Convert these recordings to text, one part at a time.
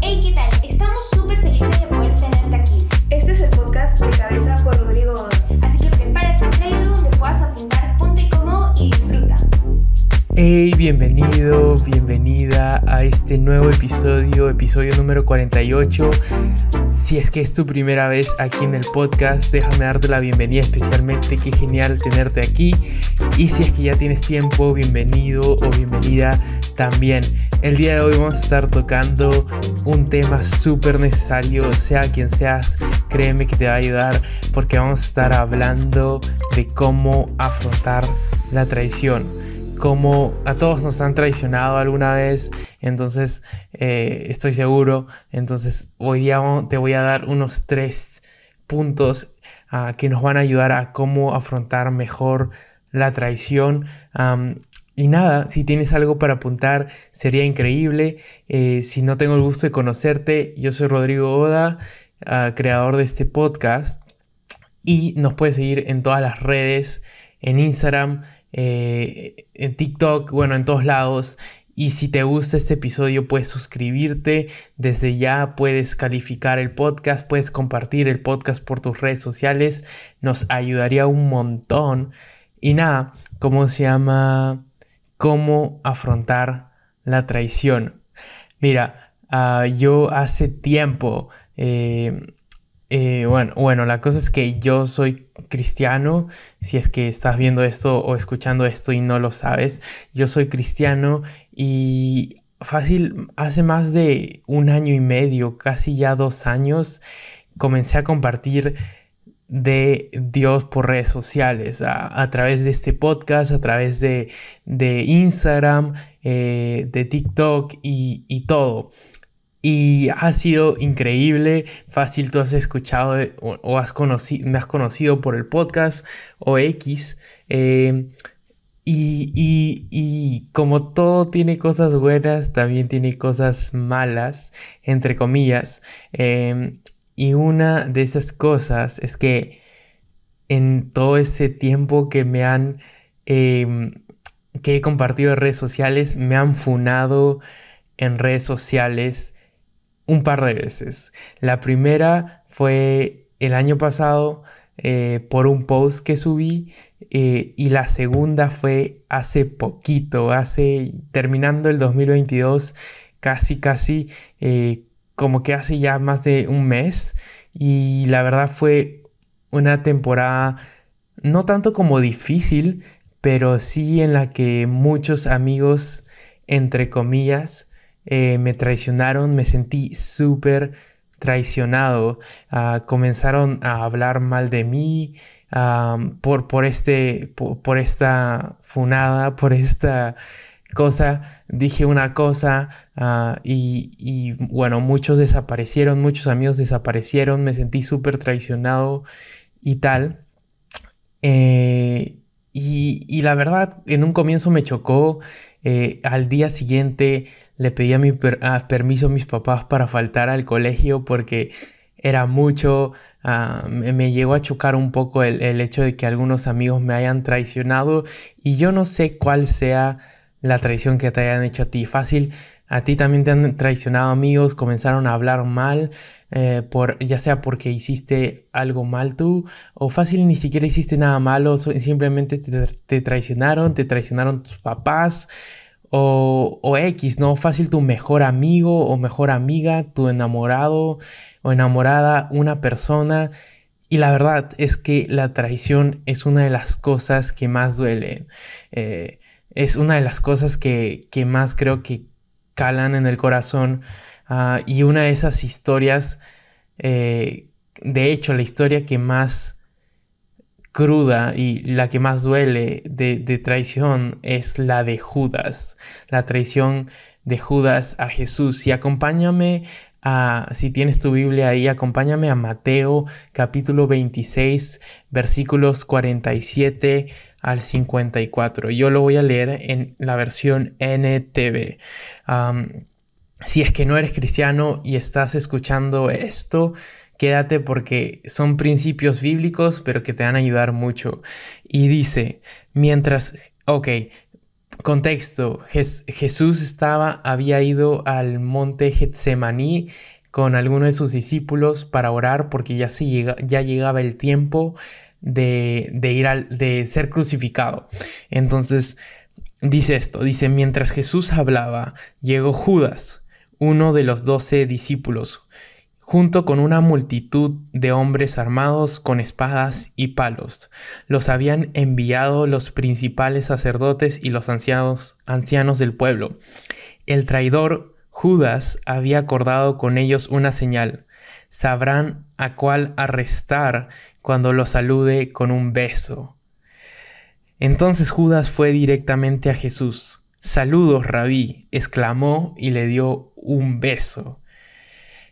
Hey, ¿qué tal? Estamos súper felices de poder tenerte aquí. Este es el podcast de Cabeza por Rodrigo Godoy. Así que prepárate, trae algo donde puedas apuntar, ponte cómodo y disfruta. Hey, bienvenido, bienvenida a este nuevo episodio, episodio número 48. Si es que es tu primera vez aquí en el podcast, déjame darte la bienvenida especialmente, qué genial tenerte aquí. Y si es que ya tienes tiempo, bienvenido o bienvenida también. El día de hoy vamos a estar tocando un tema súper necesario, sea quien seas, créeme que te va a ayudar porque vamos a estar hablando de cómo afrontar la traición como a todos nos han traicionado alguna vez, entonces eh, estoy seguro, entonces hoy día te voy a dar unos tres puntos ah, que nos van a ayudar a cómo afrontar mejor la traición. y nada, si tienes algo para apuntar, sería increíble. Eh, si no tengo el gusto de conocerte, yo soy Rodrigo Oda, ah, creador de este podcast. Y nos puedes seguir en todas las redes, en Instagram, eh, en TikTok, bueno, en todos lados. Y si te gusta este episodio, puedes suscribirte. Desde ya puedes calificar el podcast, puedes compartir el podcast por tus redes sociales. Nos ayudaría un montón. Y nada, ¿cómo se llama? ¿Cómo afrontar la traición? Mira, ah, yo hace tiempo eh, eh, bueno, bueno, la cosa es que yo soy cristiano, si es que estás viendo esto o escuchando esto y no lo sabes, yo soy cristiano y fácil, hace más de un año y medio, casi ya dos años, comencé a compartir de Dios por redes sociales, a, través de este podcast, a través de, Instagram, eh, de TikTok y, y todo. Y ha sido increíble, fácil, tú has escuchado o, has conocido, me has conocido por el podcast o X. Eh, y, como todo tiene cosas buenas, también tiene cosas malas, entre comillas. Em, y una de esas cosas es que en todo ese tiempo que me han, em, que he compartido en redes sociales, me han funado en redes sociales un par de veces. La primera fue el año pasado eh, por un post que subí eh, y la segunda fue hace poquito, hace terminando el 2022, casi casi eh, como que hace ya más de un mes y la verdad fue una temporada no tanto como difícil, pero sí en la que muchos amigos, entre comillas, eh, me traicionaron, me sentí súper traicionado. Ah, comenzaron a hablar mal de mí ah, por, por, este, por, esta funada, por esta cosa. Dije una cosa ah, y, bueno, muchos desaparecieron, muchos amigos desaparecieron, me sentí súper traicionado y tal. Eh, y, la verdad, en un comienzo me chocó. Eh, al día siguiente le pedí a mi permiso a mis papás para faltar al colegio porque era mucho, ah, me, llegó a chocar un poco el, hecho de que algunos amigos me hayan traicionado y yo no sé cuál sea la traición que te hayan hecho a ti. Fácil, a ti también te han traicionado amigos, comenzaron a hablar mal, eh, por, ya sea porque hiciste algo mal tú o fácil ni siquiera hiciste nada malo, simplemente te, traicionaron, te traicionaron tus papás o, X, ¿no? Fácil tu mejor amigo o mejor amiga, tu enamorado o enamorada, una persona. Y la verdad es que la traición es una de las cosas que más duele. Eh, es una de las cosas que, más creo que calan en el corazón. Ah, y una de esas historias, eh, de hecho, la historia que más cruda y la que más duele de, traición es la de Judas, la traición de Judas a Jesús. Y acompáñame a, si tienes tu Biblia ahí, acompáñame a Mateo capítulo 26, versículos 47 al 54. Yo lo voy a leer en la versión NTV. si es que no eres cristiano y estás escuchando esto, quédate porque son principios bíblicos, pero que te van a ayudar mucho. Y dice, mientras, ok, contexto, Jesús estaba, había ido al monte Getsemaní con algunos de sus discípulos para orar porque ya, se llega, ya llegaba el tiempo de, de ir al, de ser crucificado. Entonces dice esto, dice, mientras Jesús hablaba, llegó Judas, uno de los doce discípulos, junto con una multitud de hombres armados con espadas y palos. Los habían enviado los principales sacerdotes y los ancianos, ancianos del pueblo. El traidor Judas había acordado con ellos una señal. Sabrán a cuál arrestar cuando lo salude con un beso. Entonces Judas fue directamente a Jesús. Saludos, rabí, exclamó y le dio un beso.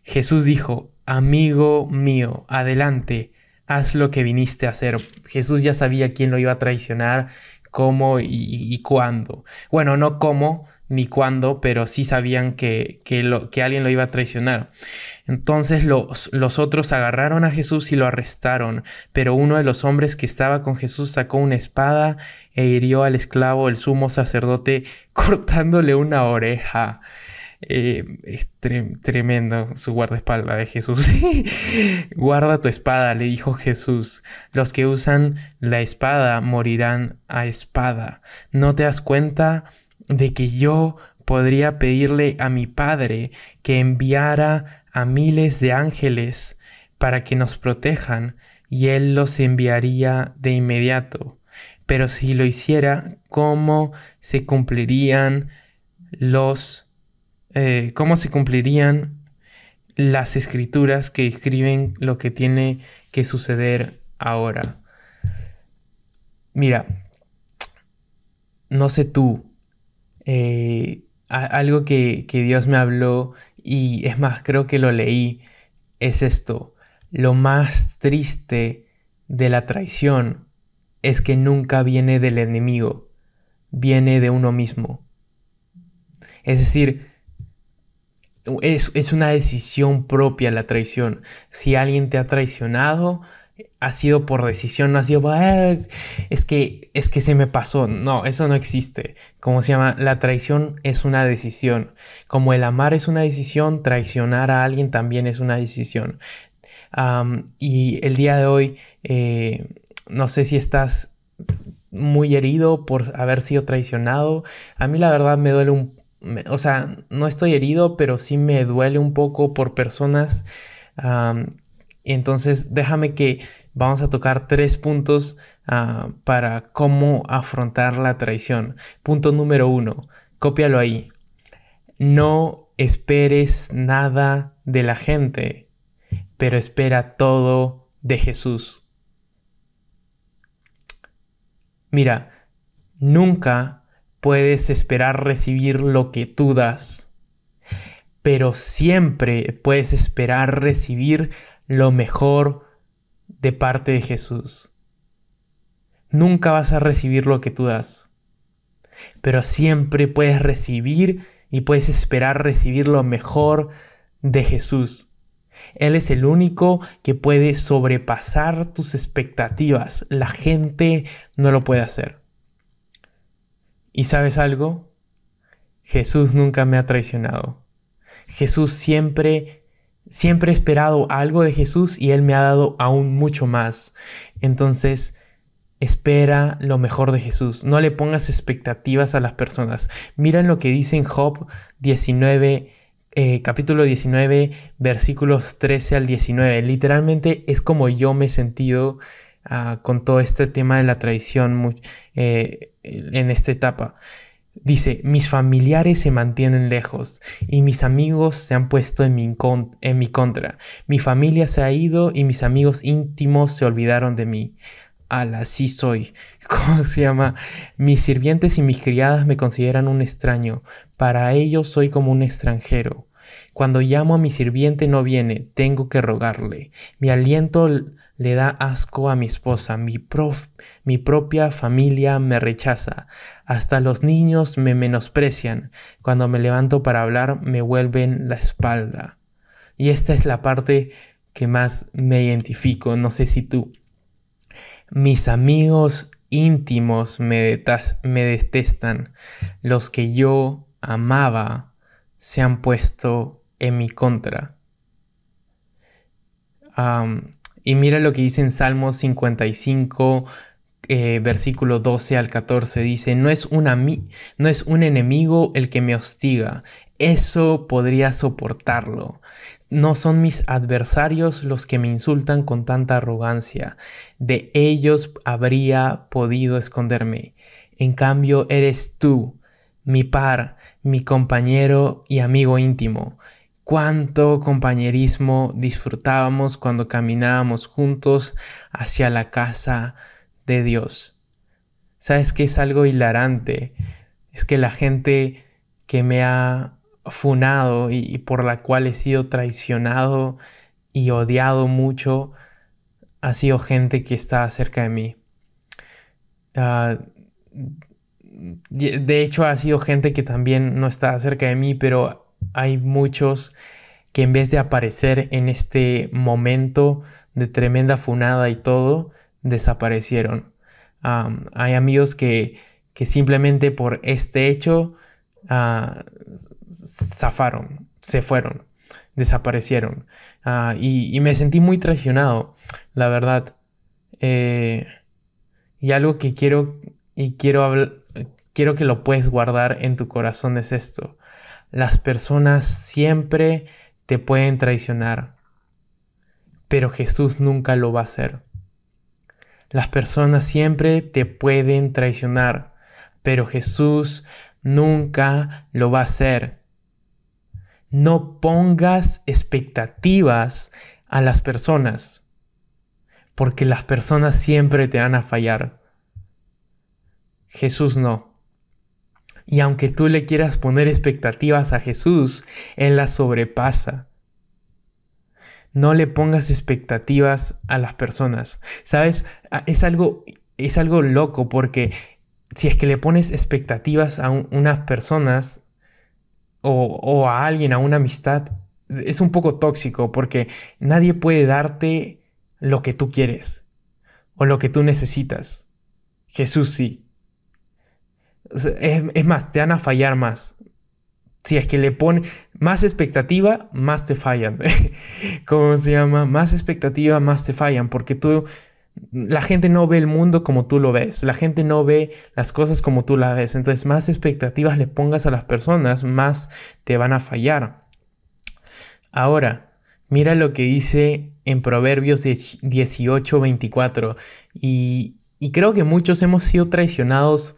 Jesús dijo, amigo mío, adelante, haz lo que viniste a hacer. Jesús ya sabía quién lo iba a traicionar, cómo y, cuándo. Bueno, no cómo ni cuándo, pero sí sabían que, lo, que alguien lo iba a traicionar. Entonces los, los, otros agarraron a Jesús y lo arrestaron, pero uno de los hombres que estaba con Jesús sacó una espada e hirió al esclavo, el sumo sacerdote, cortándole una oreja. Eh, es tremendo su guardaespaldas de Jesús. Guarda tu espada, le dijo Jesús. Los que usan la espada morirán a espada. ¿No te das cuenta de que yo podría pedirle a mi Padre que enviara a miles de ángeles para que nos protejan y Él los enviaría de inmediato? Pero si lo hiciera, ¿cómo se cumplirían los eh, cómo se cumplirían las escrituras que escriben lo que tiene que suceder ahora. Mira, no sé tú, eh, algo que, que Dios me habló y es más, creo que lo leí, es esto. Lo más triste de la traición es que nunca viene del enemigo, viene de uno mismo. Es decir, es, una decisión propia la traición. Si alguien te ha traicionado, ha sido por decisión, no ha sido, ah, es, que, es que se me pasó. No, eso no existe. Como se llama, la traición es una decisión. Como el amar es una decisión, traicionar a alguien también es una decisión. y el día de hoy, eh, no sé si estás muy herido por haber sido traicionado. A mí la verdad me duele un, o sea, no estoy herido, pero sí me duele un poco por personas. Entonces, déjame que vamos a tocar tres puntos ah, para cómo afrontar la traición. Punto número uno, cópialo ahí. No esperes nada de la gente, pero espera todo de Jesús. Mira, nunca puedes esperar recibir lo que tú das, pero siempre puedes esperar recibir lo mejor de parte de Jesús. Nunca vas a recibir lo que tú das, pero siempre puedes recibir y puedes esperar recibir lo mejor de Jesús. Él es el único que puede sobrepasar tus expectativas. La gente no lo puede hacer. ¿Y sabes algo? Jesús nunca me ha traicionado. Jesús siempre, siempre he esperado algo de Jesús y Él me ha dado aún mucho más. Entonces, espera lo mejor de Jesús. No le pongas expectativas a las personas. Miren lo que dice en Job 19, eh, capítulo 19, versículos 13 al 19. Literalmente es como yo me he sentido ah, con todo este tema de la traición. Eh, en esta etapa. Dice, mis familiares se mantienen lejos y mis amigos se han puesto en mi, en mi contra. Mi familia se ha ido y mis amigos íntimos se olvidaron de mí. Ala, sí soy. ¿Cómo se llama? Mis sirvientes y mis criadas me consideran un extraño. Para ellos soy como un extranjero. Cuando llamo a mi sirviente no viene, tengo que rogarle. Mi aliento le da asco a mi esposa, mi, prof, mi propia familia me rechaza, hasta los niños me menosprecian, cuando me levanto para hablar me vuelven la espalda. Y esta es la parte que más me identifico, no sé si tú. Mis amigos íntimos me, me detestan. Los que yo amaba se han puesto en mi contra. Y mira lo que dice en Salmos 55, eh, versículo 12 al 14 dice, no es, no es un enemigo el que me hostiga, eso podría soportarlo. No son mis adversarios los que me insultan con tanta arrogancia, de ellos habría podido esconderme. En cambio, eres tú, mi par, mi compañero y amigo íntimo. Cuánto compañerismo disfrutábamos cuando caminábamos juntos hacia la casa de Dios. ¿Sabes que es algo hilarante? Es que la gente que me ha funado y, por la cual he sido traicionado y odiado mucho, ha sido gente que está cerca de mí. Ah, de hecho, ha sido gente que también no está cerca de mí, pero hay muchos que en vez de aparecer en este momento de tremenda funada y todo, desaparecieron. hay amigos que, simplemente por este hecho uh, zafaron, se fueron, desaparecieron. Ah, y, me sentí muy traicionado, la verdad. Eh, y algo que quiero y quiero quiero que lo puedes guardar en tu corazón es esto. Las personas siempre te pueden traicionar, pero Jesús nunca lo va a hacer. Las personas siempre te pueden traicionar, pero Jesús nunca lo va a hacer. No pongas expectativas a las personas, porque las personas siempre te van a fallar. Jesús no. Y aunque tú le quieras poner expectativas a Jesús, Él las sobrepasa. No le pongas expectativas a las personas. ¿Sabes? Es algo, es algo loco porque si es que le pones expectativas a unas personas o a alguien, a una amistad, es un poco tóxico porque nadie puede darte lo que tú quieres o lo que tú necesitas. Jesús sí. Es, más, te van a fallar más. Si es que le pone más expectativa, más te fallan. ¿Cómo se llama? Más expectativa, más te fallan. Porque tú, la gente no ve el mundo como tú lo ves. La gente no ve las cosas como tú las ves. Entonces, más expectativas le pongas a las personas, más te van a fallar. Ahora, mira lo que dice en Proverbios 18, 24. Y, y creo que muchos hemos sido traicionados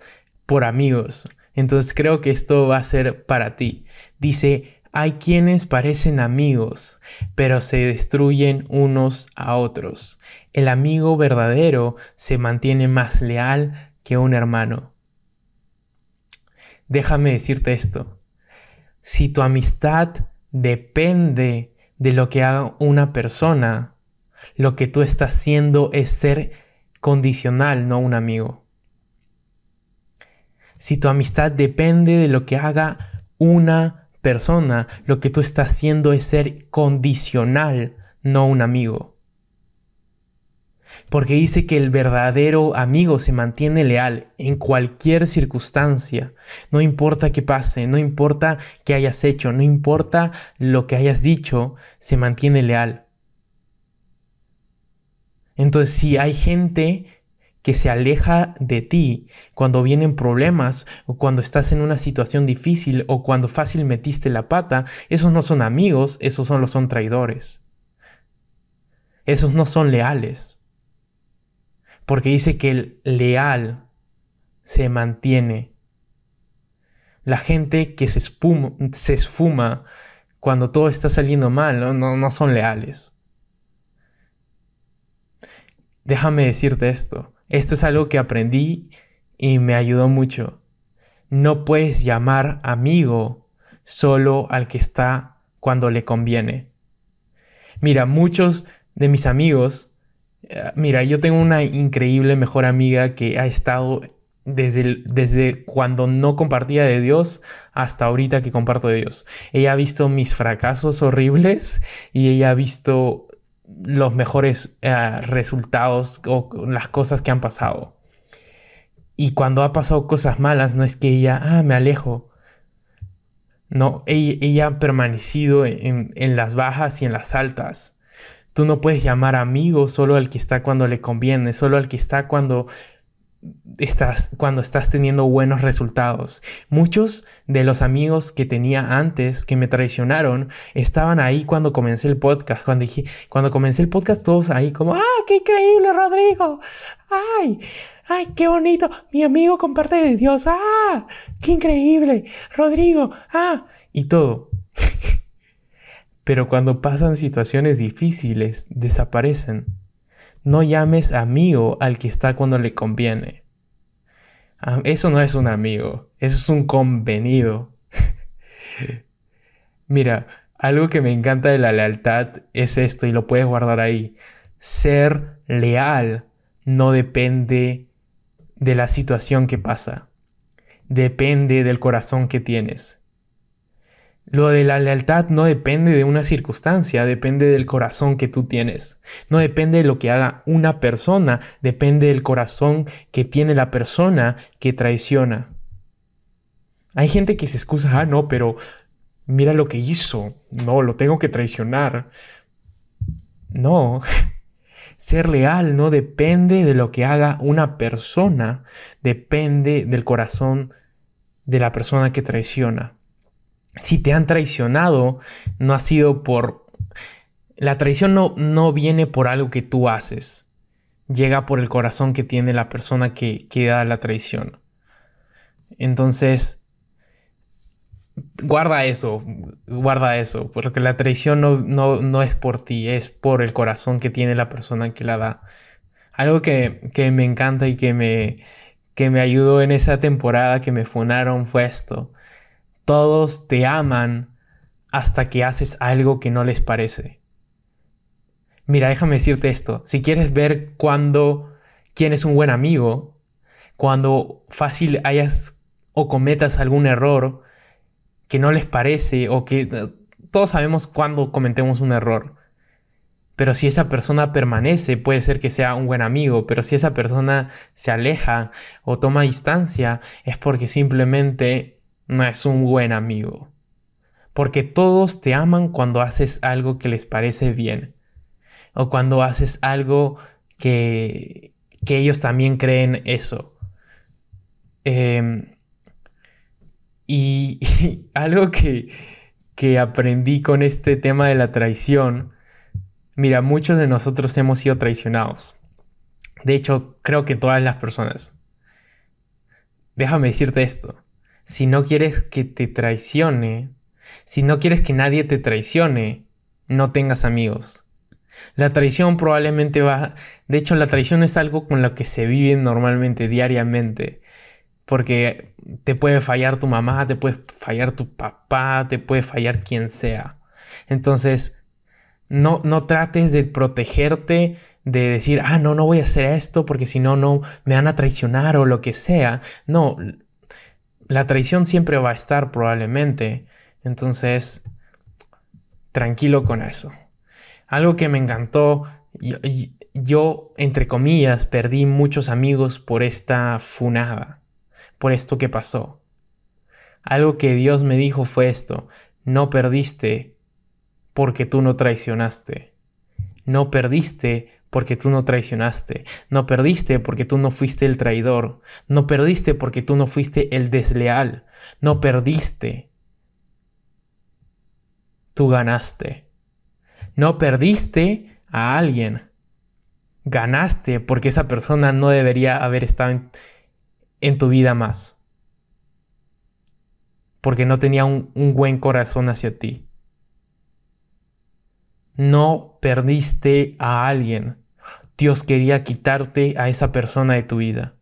por amigos. Entonces creo que esto va a ser para ti. Dice, hay quienes parecen amigos, pero se destruyen unos a otros. El amigo verdadero se mantiene más leal que un hermano. Déjame decirte esto. Si tu amistad depende de lo que haga una persona, lo que tú estás haciendo es ser condicional, no un amigo si tu amistad depende de lo que haga una persona, lo que tú estás haciendo es ser condicional, no un amigo. Porque dice que el verdadero amigo se mantiene leal en cualquier circunstancia. No importa qué pase, no importa qué hayas hecho, no importa lo que hayas dicho, se mantiene leal. Entonces, si hay gente que se aleja de ti cuando vienen problemas o cuando estás en una situación difícil o cuando fácil metiste la pata, esos no son amigos, esos solo son traidores. Esos no son leales. Porque dice que el leal se mantiene. La gente que se, se esfuma cuando todo está saliendo mal no, no son leales. Déjame decirte esto. Esto es algo que aprendí y me ayudó mucho. No puedes llamar amigo solo al que está cuando le conviene. Mira, muchos de mis amigos, eh, mira, yo tengo una increíble mejor amiga que ha estado desde, desde cuando no compartía de Dios hasta ahorita que comparto de Dios. Ella ha visto mis fracasos horribles y ella ha visto los mejores eh, resultados o las cosas que han pasado. Y cuando ha pasado cosas malas, no es que ella, ah, me alejo. No, ella, ha permanecido en, en, las bajas y en las altas. Tú no puedes llamar amigo solo al que está cuando le conviene, solo al que está cuando estás, cuando estás teniendo buenos resultados. Muchos de los amigos que tenía antes que me traicionaron estaban ahí cuando comencé el podcast. Cuando, dije, cuando comencé el podcast, todos ahí como, ¡ah, qué increíble, Rodrigo! ¡Ay! ¡Ay, qué bonito! Mi amigo comparte de Dios. ¡Ah! ¡Qué increíble! Rodrigo. ¡Ah! Y todo. Pero cuando pasan situaciones difíciles, desaparecen. No llames amigo al que está cuando le conviene. Ah, eso no es un amigo, eso es un convenido. Mira, algo que me encanta de la lealtad es esto y lo puedes guardar ahí. Ser leal no depende de la situación que pasa, depende del corazón que tienes. Lo de la lealtad no depende de una circunstancia, depende del corazón que tú tienes. No depende de lo que haga una persona, depende del corazón que tiene la persona que traiciona. Hay gente que se excusa, ah, no, pero mira lo que hizo, no, lo tengo que traicionar. No, ser leal no depende de lo que haga una persona, depende del corazón de la persona que traiciona si te han traicionado, no ha sido por... La traición no, no viene por algo que tú haces, llega por el corazón que tiene la persona que, que da la traición. Entonces, guarda eso, guarda eso, porque la traición no, no, no, es por ti, es por el corazón que tiene la persona que la da. Algo que, que me encanta y que me, que me ayudó en esa temporada que me funaron fue esto. Todos te aman hasta que haces algo que no les parece. Mira, déjame decirte esto. Si quieres ver cuándo quién es un buen amigo, cuando fácil hayas o cometas algún error que no les parece o que todos sabemos cuándo cometemos un error. Pero si esa persona permanece, puede ser que sea un buen amigo, pero si esa persona se aleja o toma distancia, es porque simplemente no es un buen amigo. Porque todos te aman cuando haces algo que les parece bien. O cuando haces algo que, que ellos también creen eso. Em, y, y, algo que, que aprendí con este tema de la traición, mira, muchos de nosotros hemos sido traicionados. De hecho, creo que todas las personas. Déjame decirte esto si no quieres que te traicione, si no quieres que nadie te traicione, no tengas amigos. La traición probablemente va... De hecho, la traición es algo con lo que se vive normalmente, diariamente. Porque te puede fallar tu mamá, te puede fallar tu papá, te puede fallar quien sea. Entonces, no, no trates de protegerte, de decir, ah, no, no voy a hacer esto porque si no, no me van a traicionar o lo que sea. No, la traición siempre va a estar probablemente. Entonces, tranquilo con eso. Algo que me encantó, yo, entre comillas, perdí muchos amigos por esta funada, por esto que pasó. Algo que Dios me dijo fue esto, no perdiste porque tú no traicionaste. No perdiste porque tú no traicionaste. No perdiste porque tú no fuiste el traidor. No perdiste porque tú no fuiste el desleal. No perdiste. Tú ganaste. No perdiste a alguien. Ganaste porque esa persona no debería haber estado en, tu vida más. Porque no tenía un, buen corazón hacia ti. No perdiste a alguien Dios quería quitarte a esa persona de tu vida.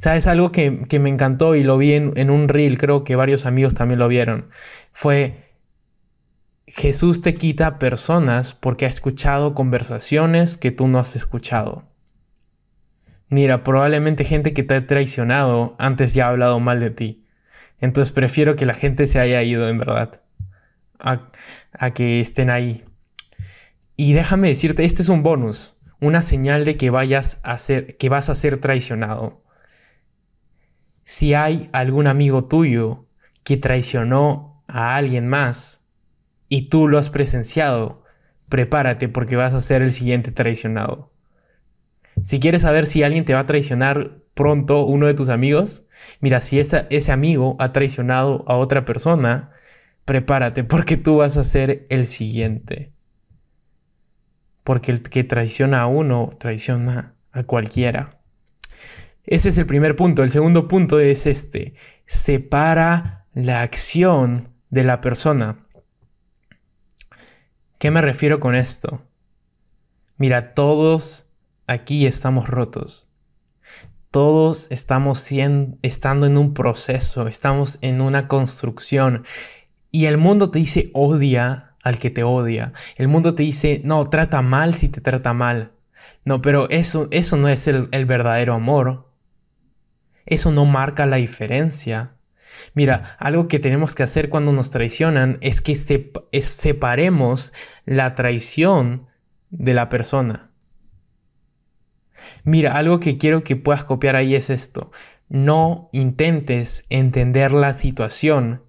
¿Sabes? Algo que, me encantó y lo vi en, un reel, creo que varios amigos también lo vieron, fue Jesús te quita personas porque ha escuchado conversaciones que tú no has escuchado. Mira, probablemente gente que te ha traicionado antes ya ha hablado mal de ti. Entonces prefiero que la gente se haya ido en verdad. A, a que estén ahí. Y déjame decirte, este es un bonus, una señal de que vayas a ser, que vas a ser traicionado. si hay algún amigo tuyo que traicionó a alguien más y tú lo has presenciado, prepárate porque vas a ser el siguiente traicionado. Si quieres saber si alguien te va a traicionar pronto, uno de tus amigos, mira, si ese amigo ha traicionado a otra persona, prepárate porque tú vas a ser el siguiente. Porque el que traiciona a uno, traiciona a cualquiera. Ese es el primer punto. El segundo punto es este. Separa la acción de la persona. ¿Qué me refiero con esto? Mira, todos aquí estamos rotos. Todos estamos estando en un proceso, estamos en una construcción. Y el mundo te dice odia al que te odia. El mundo te dice, no, trata mal si te trata mal. No, pero eso, eso no es el, el verdadero amor. Eso no marca la diferencia. Mira, algo que tenemos que hacer cuando nos traicionan es que separemos la traición de la persona. Mira, algo que quiero que puedas copiar ahí es esto. No intentes entender la situación,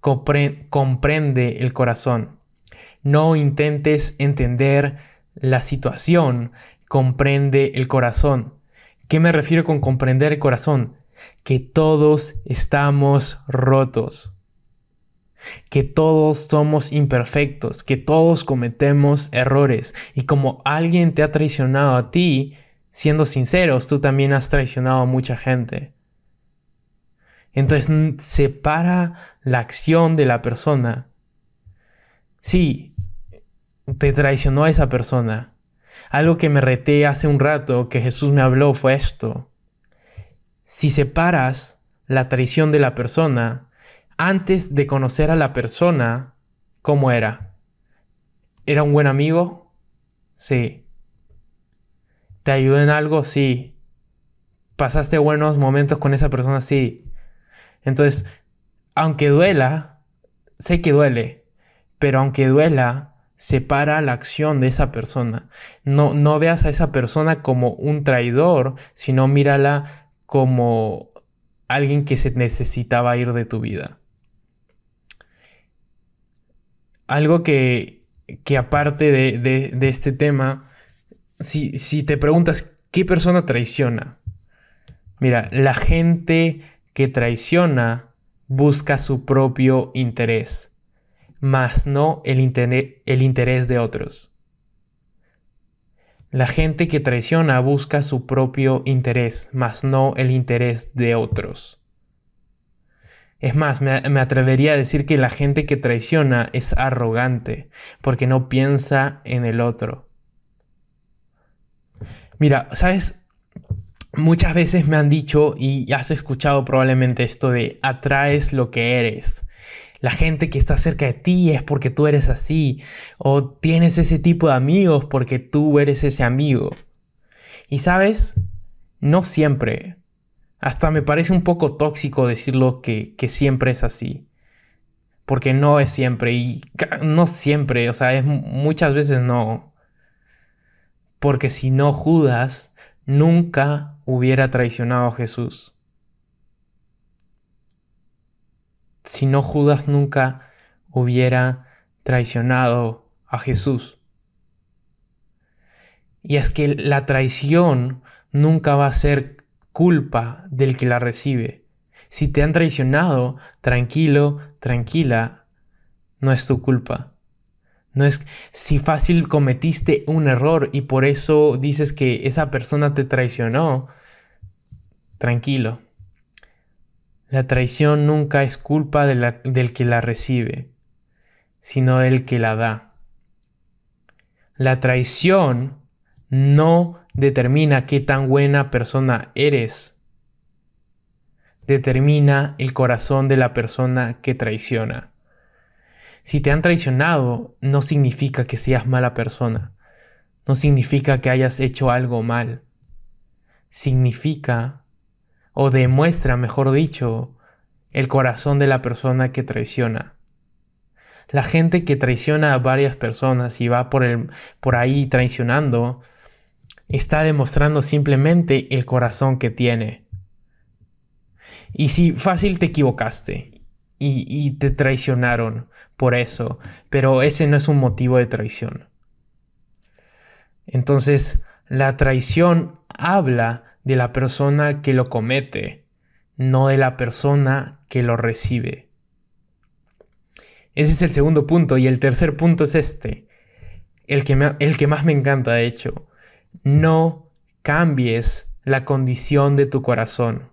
comprende el corazón. No intentes entender la situación, comprende el corazón. ¿Qué me refiero con comprender el corazón? Que todos estamos rotos. Que todos somos imperfectos, que todos cometemos errores. Y como alguien te ha traicionado a ti, siendo sinceros, tú también has traicionado a mucha gente. Entonces separa la acción de la persona. Sí, te traicionó a esa persona, algo que me reté hace un rato que Jesús me habló fue esto. Si separas la traición de la persona, antes de conocer a la persona, ¿cómo era? ¿Era un buen amigo? Sí. ¿Te ayudó en algo? Sí. ¿Pasaste buenos momentos con esa persona? Sí. Entonces, aunque duela, sé que duele, pero aunque duela, separa la acción de esa persona. No, no veas a esa persona como un traidor, sino mírala como alguien que se necesitaba ir de tu vida. Algo que, que aparte de, este tema, si, si te preguntas qué persona traiciona, mira, la gente que traiciona busca su propio interés más no el, el interés de otros. La gente que traiciona busca su propio interés, más no el interés de otros. Es más, me, me, atrevería a decir que la gente que traiciona es arrogante, porque no piensa en el otro. Mira, ¿sabes? Muchas veces me han dicho, y has escuchado probablemente esto de atraes lo que eres la gente que está cerca de ti es porque tú eres así, o tienes ese tipo de amigos porque tú eres ese amigo. Y sabes, no siempre. Hasta me parece un poco tóxico decirlo que, que siempre es así. Porque no es siempre, y no siempre, o sea, es muchas veces no. Porque si no Judas nunca hubiera traicionado a Jesús. Si no Judas nunca hubiera traicionado a Jesús. Y es que la traición nunca va a ser culpa del que la recibe. Si te han traicionado, tranquilo, tranquila, no es tu culpa. No es si fácil cometiste un error y por eso dices que esa persona te traicionó, tranquilo. La traición nunca es culpa del que la recibe, sino del que la da. La traición no determina qué tan buena persona eres, determina el corazón de la persona que traiciona. Si te han traicionado, no significa que seas mala persona, no significa que hayas hecho algo mal, significa o demuestra, mejor dicho, el corazón de la persona que traiciona. La gente que traiciona a varias personas y va por, el, por ahí traicionando, está demostrando simplemente el corazón que tiene. Y si fácil te equivocaste y, y te traicionaron por eso, pero ese no es un motivo de traición. Entonces, la traición habla de la persona que lo comete, no de la persona que lo recibe. Ese es el segundo punto. Y el tercer punto es este. El que, el que más me encanta, de hecho. No cambies la condición de tu corazón.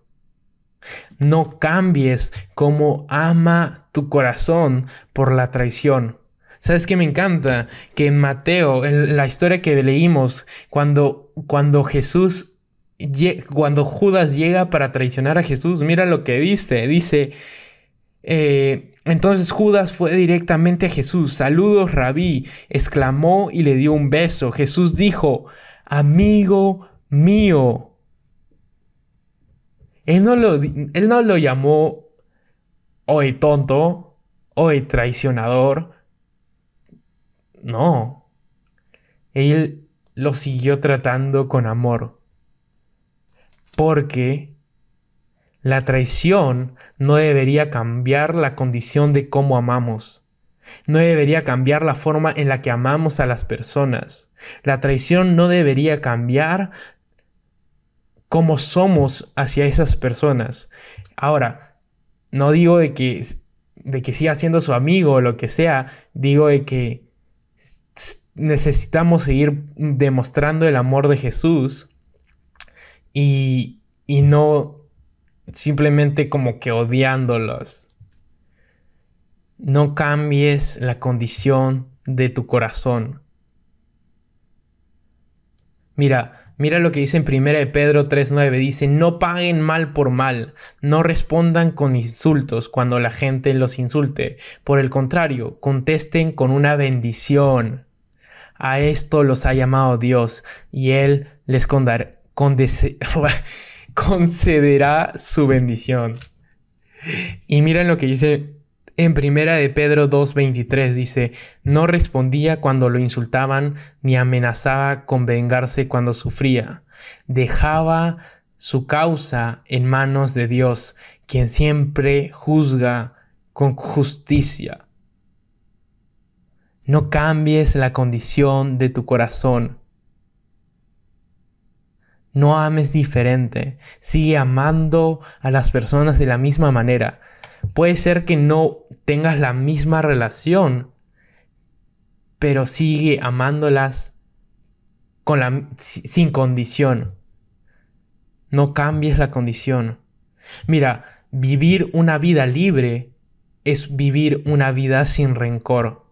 No cambies cómo ama tu corazón por la traición. ¿Sabes qué me encanta? Que en Mateo, en la historia que leímos, cuando, cuando Jesús, cuando Judas llega para traicionar a Jesús, mira lo que dice. Dice, eh, entonces Judas fue directamente a Jesús. Saludos, rabí, exclamó y le dio un beso. Jesús dijo, amigo mío. Él no lo, él no lo llamó hoy tonto, hoy traicionador. No. Él lo siguió tratando con amor. Porque la traición no debería cambiar la condición de cómo amamos. No debería cambiar la forma en la que amamos a las personas. La traición no debería cambiar cómo somos hacia esas personas. Ahora, no digo de que, de que siga siendo su amigo o lo que sea, digo de que necesitamos seguir demostrando el amor de Jesús y, y no simplemente como que odiándolos. No cambies la condición de tu corazón. Mira, mira lo que dice en 1 de Pedro 3.9. Dice, no paguen mal por mal, no respondan con insultos cuando la gente los insulte. Por el contrario, contesten con una bendición. A esto los ha llamado Dios y Él les concederá su bendición. Y miren lo que dice en primera de Pedro 2.23 dice, no respondía cuando lo insultaban ni amenazaba con vengarse cuando sufría. Dejaba su causa en manos de Dios, quien siempre juzga con justicia. No cambies la condición de tu corazón. No ames diferente. Sigue amando a las personas de la misma manera. Puede ser que no tengas la misma relación, pero sigue amándolas con la, sin condición. No cambies la condición. Mira, vivir una vida libre es vivir una vida sin rencor.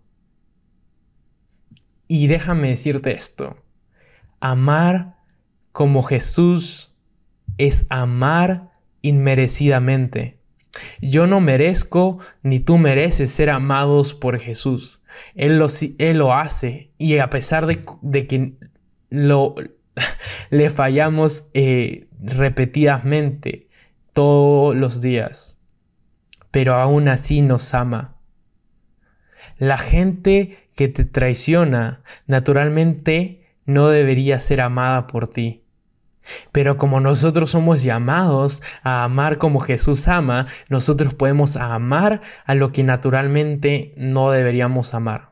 Y déjame decirte esto. Amar como Jesús es amar inmerecidamente. Yo no merezco ni tú mereces ser amados por Jesús. Él lo, él lo hace y a pesar de, que lo, le fallamos eh, repetidamente todos los días, pero aún así nos ama. La gente que te traiciona naturalmente no debería ser amada por ti. Pero como nosotros somos llamados a amar como Jesús ama, nosotros podemos amar a lo que naturalmente no deberíamos amar.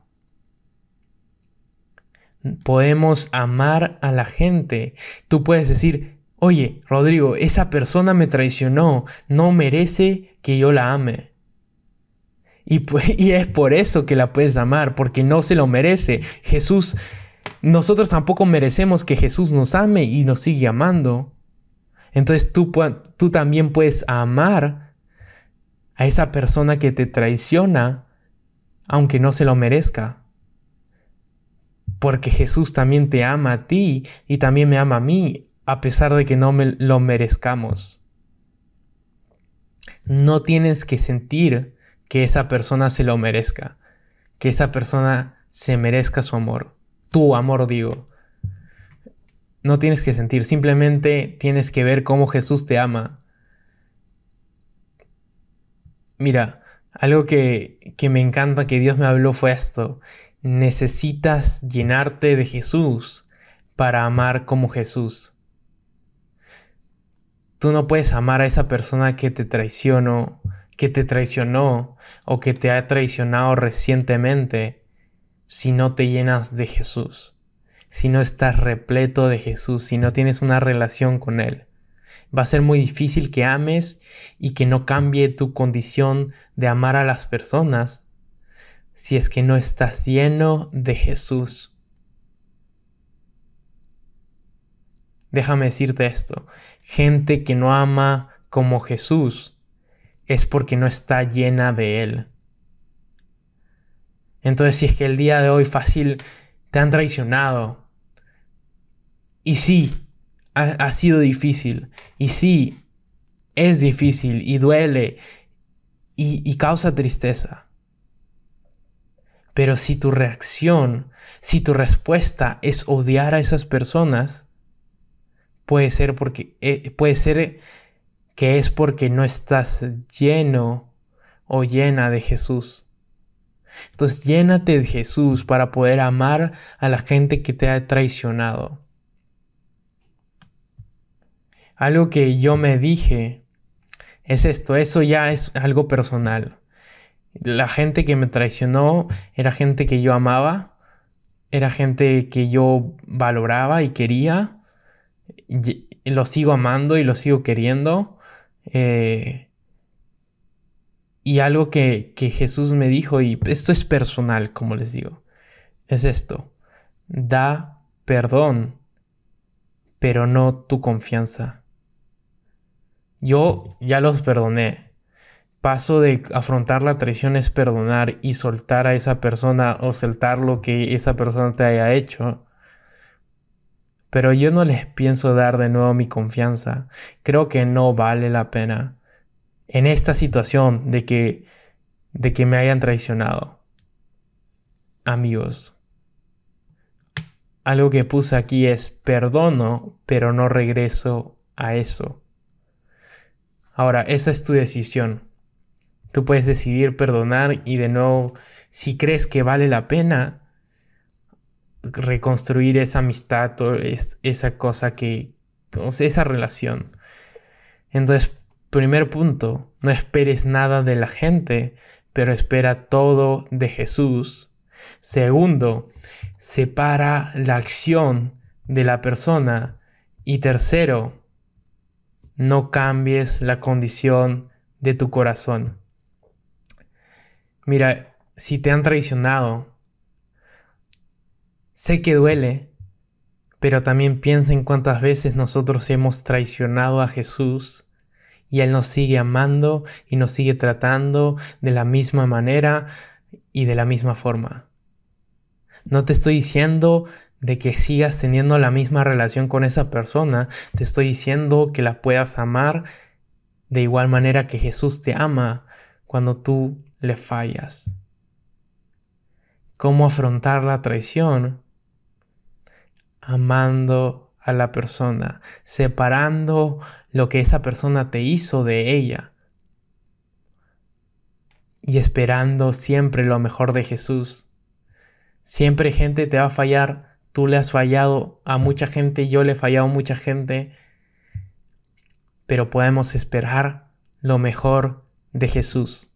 Podemos amar a la gente. Tú puedes decir, oye, Rodrigo, esa persona me traicionó, no merece que yo la ame. Y, y es por eso que la puedes amar, porque no se lo merece. Jesús nosotros tampoco merecemos que Jesús nos ame y nos sigue amando. Entonces tú, tú también puedes amar a esa persona que te traiciona, aunque no se lo merezca. Porque Jesús también te ama a ti y también me ama a mí, a pesar de que no me lo merezcamos. No tienes que sentir que esa persona se lo merezca, que esa persona se merezca su amor tu amor, digo. No tienes que sentir, simplemente tienes que ver cómo Jesús te ama. Mira, algo que, que me encanta que Dios me habló fue esto. Necesitas llenarte de Jesús para amar como Jesús. Tú no puedes amar a esa persona que te traicionó, que te traicionó o que te ha traicionado recientemente si no te llenas de Jesús, si no estás repleto de Jesús, si no tienes una relación con Él. Va a ser muy difícil que ames y que no cambie tu condición de amar a las personas si es que no estás lleno de Jesús. Déjame decirte esto, gente que no ama como Jesús es porque no está llena de Él. Entonces si es que el día de hoy fácil te han traicionado, y sí, ha, sido difícil, y sí, es difícil y duele y, causa tristeza. Pero si tu reacción, si tu respuesta es odiar a esas personas, puede ser porque eh, puede ser que es porque no estás lleno o llena de Jesús. Entonces llénate de Jesús para poder amar a la gente que te ha traicionado. Algo que yo me dije es esto, eso ya es algo personal. La gente que me traicionó era gente que yo amaba, era gente que yo valoraba y quería, lo sigo amando y lo sigo queriendo. Eh, y algo que, que Jesús me dijo, y esto es personal, como les digo, es esto. Da perdón, pero no tu confianza. Yo ya los perdoné. Paso de afrontar la traición es perdonar y soltar a esa persona o soltar lo que esa persona te haya hecho pero yo no les pienso dar de nuevo mi confianza. Creo que no vale la pena en esta situación de que de que me hayan traicionado. Amigos, algo que puse aquí es perdono, pero no regreso a eso. Ahora, esa es tu decisión. Tú puedes decidir perdonar y de nuevo, si crees que vale la pena, reconstruir esa amistad o esa cosa que, esa relación. Entonces, primer punto, no esperes nada de la gente, pero espera todo de Jesús. Segundo, separa la acción de la persona. Y tercero, no cambies la condición de tu corazón. Mira, si te han traicionado, Sé que duele, pero también piensa en cuántas veces nosotros hemos traicionado a Jesús y Él nos sigue amando y nos sigue tratando de la misma manera y de la misma forma. No te estoy diciendo de que sigas teniendo la misma relación con esa persona, te estoy diciendo que la puedas amar de igual manera que Jesús te ama cuando tú le fallas. ¿Cómo afrontar la traición? Amando a la persona, separando lo que esa persona te hizo de ella y esperando siempre lo mejor de Jesús. Siempre gente te va a fallar, tú le has fallado a mucha gente, yo le he fallado a mucha gente, pero podemos esperar lo mejor de Jesús.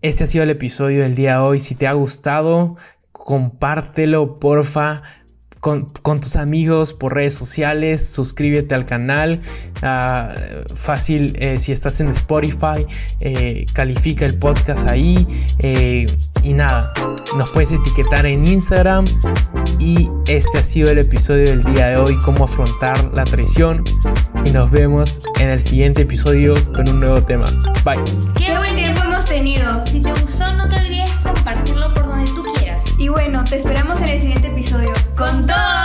Este ha sido el episodio del día de hoy. Si te ha gustado, compártelo, porfa con, tus amigos por redes sociales, suscríbete al canal, ah, fácil eh, si estás en Spotify, eh, califica el podcast ahí eh, y nada, nos puedes etiquetar en Instagram y este ha sido el episodio del día de hoy, cómo afrontar la traición y nos vemos en el siguiente episodio con un nuevo tema. Bye. Qué buen tiempo hemos tenido. Si te gustó no te olvides compartirlo por donde tú quieras. Y bueno, te esperamos en el siguiente episodio con todo.